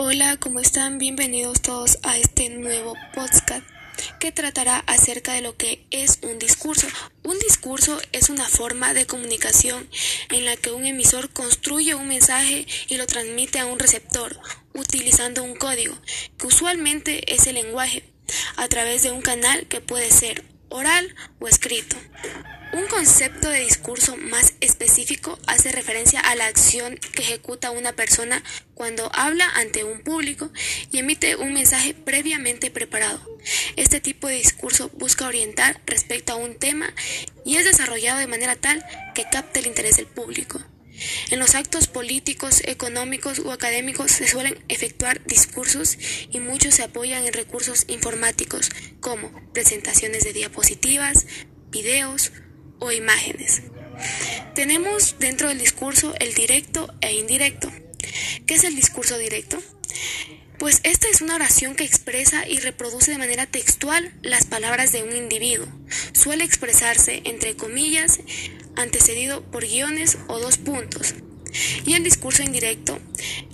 Hola, ¿cómo están? Bienvenidos todos a este nuevo podcast que tratará acerca de lo que es un discurso. Un discurso es una forma de comunicación en la que un emisor construye un mensaje y lo transmite a un receptor utilizando un código, que usualmente es el lenguaje, a través de un canal que puede ser oral o escrito. Un concepto de discurso más específico hace referencia a la acción que ejecuta una persona cuando habla ante un público y emite un mensaje previamente preparado. Este tipo de discurso busca orientar respecto a un tema y es desarrollado de manera tal que capte el interés del público. En los actos políticos, económicos o académicos se suelen efectuar discursos y muchos se apoyan en recursos informáticos como presentaciones de diapositivas, videos, o imágenes. Tenemos dentro del discurso el directo e indirecto. ¿Qué es el discurso directo? Pues esta es una oración que expresa y reproduce de manera textual las palabras de un individuo. Suele expresarse entre comillas, antecedido por guiones o dos puntos. Y el discurso indirecto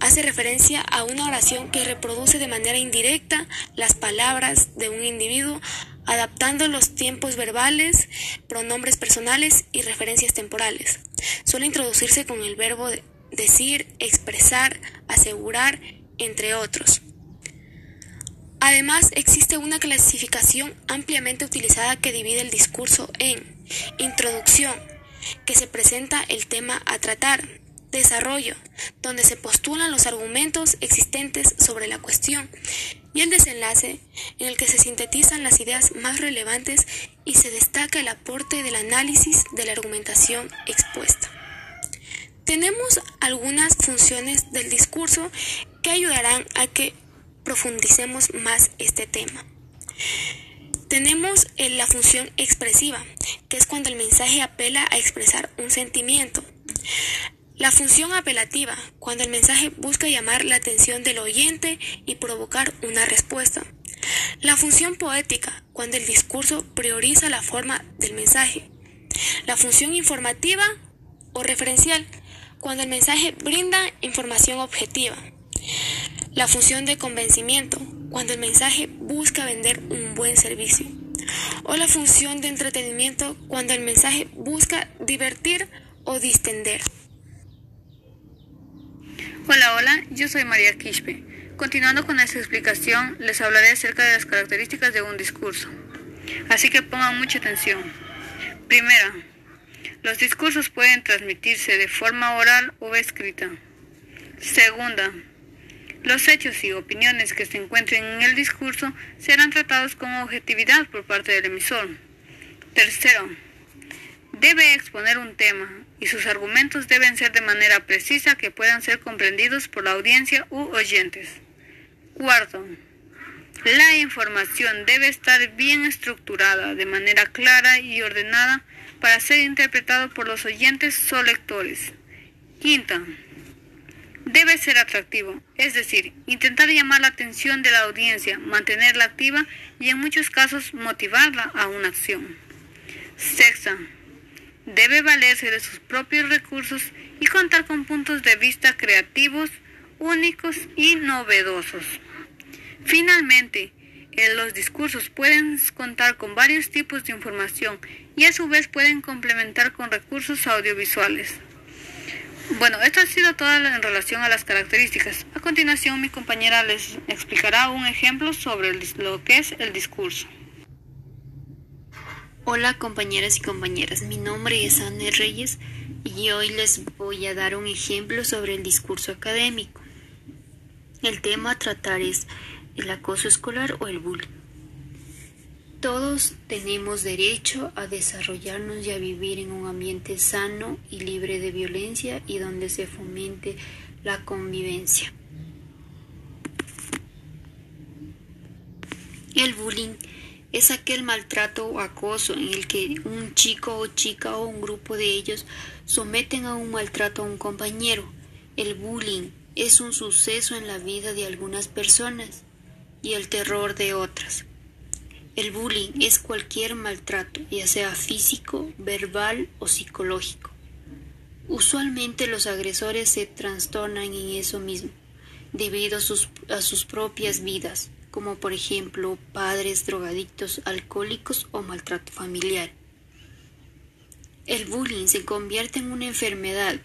hace referencia a una oración que reproduce de manera indirecta las palabras de un individuo adaptando los tiempos verbales, pronombres personales y referencias temporales. Suele introducirse con el verbo decir, expresar, asegurar, entre otros. Además, existe una clasificación ampliamente utilizada que divide el discurso en introducción, que se presenta el tema a tratar, desarrollo, donde se postulan los argumentos existentes sobre la cuestión, y el desenlace, en el que se sintetizan las ideas más relevantes y se destaca el aporte del análisis de la argumentación expuesta. Tenemos algunas funciones del discurso que ayudarán a que profundicemos más este tema. Tenemos la función expresiva, que es cuando el mensaje apela a expresar un sentimiento. La función apelativa, cuando el mensaje busca llamar la atención del oyente y provocar una respuesta. La función poética, cuando el discurso prioriza la forma del mensaje. La función informativa o referencial, cuando el mensaje brinda información objetiva. La función de convencimiento, cuando el mensaje busca vender un buen servicio. O la función de entretenimiento, cuando el mensaje busca divertir o distender. Hola, hola, yo soy María Quispe. Continuando con esta explicación, les hablaré acerca de las características de un discurso. Así que pongan mucha atención. Primera, los discursos pueden transmitirse de forma oral o escrita. Segunda, los hechos y opiniones que se encuentren en el discurso serán tratados con objetividad por parte del emisor. Tercero, debe exponer un tema y sus argumentos deben ser de manera precisa que puedan ser comprendidos por la audiencia u oyentes. Cuarto, la información debe estar bien estructurada de manera clara y ordenada para ser interpretado por los oyentes o lectores. Quinta, debe ser atractivo, es decir, intentar llamar la atención de la audiencia, mantenerla activa y en muchos casos motivarla a una acción. Sexta, debe valerse de sus propios recursos y contar con puntos de vista creativos, únicos y novedosos. Finalmente, en los discursos pueden contar con varios tipos de información y a su vez pueden complementar con recursos audiovisuales. Bueno, esto ha sido todo en relación a las características. A continuación, mi compañera les explicará un ejemplo sobre lo que es el discurso. Hola compañeras y compañeras, mi nombre es Anne Reyes y hoy les voy a dar un ejemplo sobre el discurso académico. El tema a tratar es el acoso escolar o el bullying. Todos tenemos derecho a desarrollarnos y a vivir en un ambiente sano y libre de violencia y donde se fomente la convivencia. El bullying es aquel maltrato o acoso en el que un chico o chica o un grupo de ellos someten a un maltrato a un compañero. El bullying es un suceso en la vida de algunas personas y el terror de otras. El bullying es cualquier maltrato, ya sea físico, verbal o psicológico. Usualmente los agresores se trastornan en eso mismo debido a sus, propias vidas, como por ejemplo padres drogadictos, alcohólicos o maltrato familiar. El bullying se convierte en una enfermedad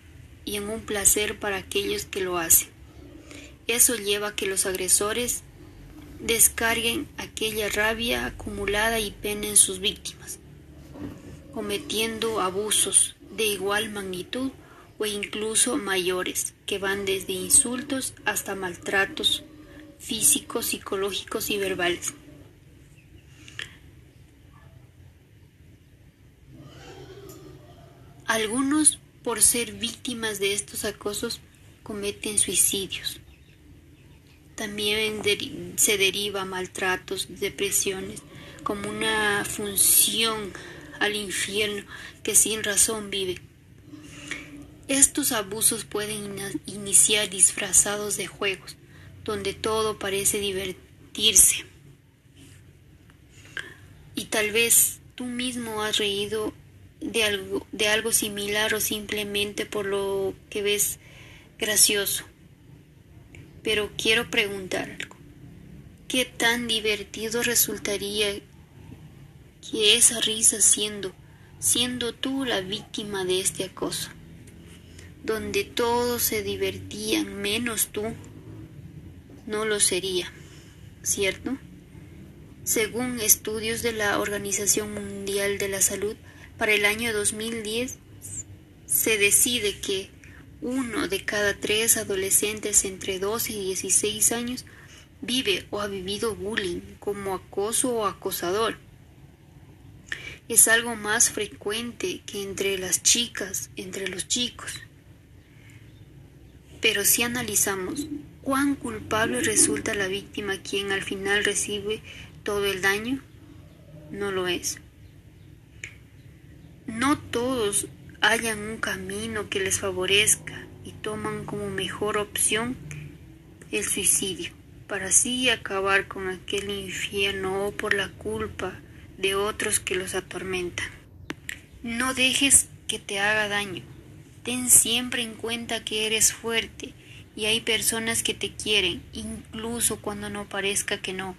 y en un placer para aquellos que lo hacen. Eso lleva a que los agresores descarguen aquella rabia acumulada y pena en sus víctimas, cometiendo abusos de igual magnitud o incluso mayores, que van desde insultos hasta maltratos físicos, psicológicos y verbales. Algunos, por ser víctimas de estos acosos, cometen suicidios. También se deriva maltratos, depresiones, como una función al infierno que sin razón vive. Estos abusos pueden iniciar disfrazados de juegos, donde todo parece divertirse. Y tal vez tú mismo has reído de algo, de algo similar o simplemente por lo que ves gracioso. Pero quiero preguntar algo. ¿Qué tan divertido resultaría que esa risa siendo, siendo tú la víctima de este acoso? Donde todos se divertían menos tú, no lo sería, ¿cierto? Según estudios de la Organización Mundial de la Salud, para el año 2010 se decide que uno de cada tres adolescentes entre 12 y 16 años vive o ha vivido bullying como acoso o acosador. Es algo más frecuente que entre las chicas, entre los chicos. Pero si analizamos cuán culpable resulta la víctima quien al final recibe todo el daño, no lo es. No todos hallan un camino que les favorezca y toman como mejor opción el suicidio, para así acabar con aquel infierno o por la culpa de otros que los atormentan. No dejes que te haga daño. Ten siempre en cuenta que eres fuerte y hay personas que te quieren, incluso cuando no parezca que no.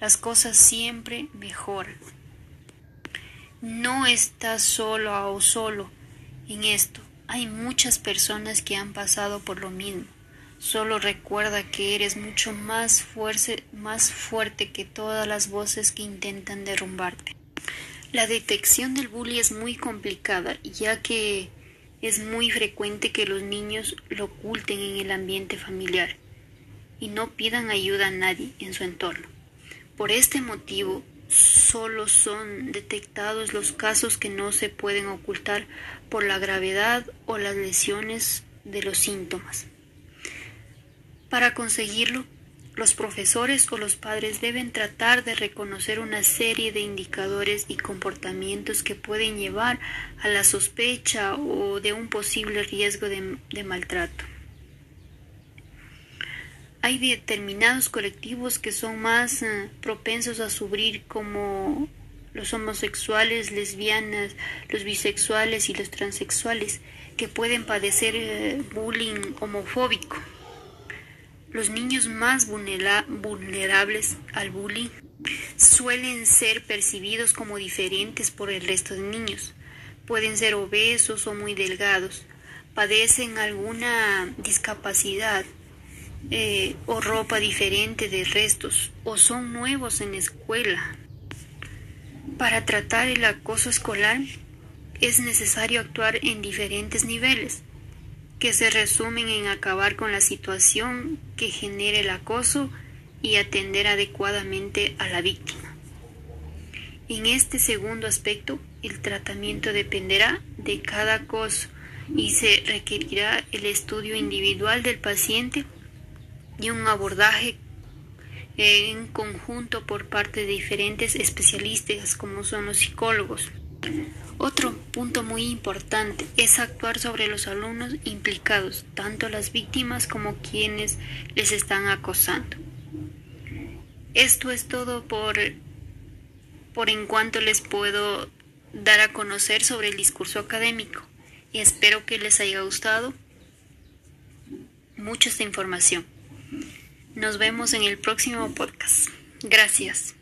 Las cosas siempre mejoran. No estás solo o solo en esto. Hay muchas personas que han pasado por lo mismo. Solo recuerda que eres mucho más fuerte, más fuerte que todas las voces que intentan derrumbarte. La detección del bullying es muy complicada, ya que es muy frecuente que los niños lo oculten en el ambiente familiar y no pidan ayuda a nadie en su entorno. Por este motivo, solo son detectados los casos que no se pueden ocultar por la gravedad o las lesiones de los síntomas. Para conseguirlo, los profesores o los padres deben tratar de reconocer una serie de indicadores y comportamientos que pueden llevar a la sospecha o de un posible riesgo de, maltrato. Hay determinados colectivos que son más eh, propensos a sufrir como los homosexuales, lesbianas, los bisexuales y los transexuales que pueden padecer eh, bullying homofóbico. Los niños más vulnerables al bullying suelen ser percibidos como diferentes por el resto de niños. Pueden ser obesos o muy delgados, padecen alguna discapacidad, eh, o ropa diferente de restos o son nuevos en la escuela. Para tratar el acoso escolar es necesario actuar en diferentes niveles, que se resumen en acabar con la situación que genere el acoso y atender adecuadamente a la víctima. En este segundo aspecto, el tratamiento dependerá de cada acoso y se requerirá el estudio individual del paciente y un abordaje en conjunto por parte de diferentes especialistas como son los psicólogos. Otro punto muy importante es actuar sobre los alumnos implicados, tanto las víctimas como quienes les están acosando. Esto es todo por, por en cuanto les puedo dar a conocer sobre el discurso académico y espero que les haya gustado mucho esta información. Nos vemos en el próximo podcast. Gracias.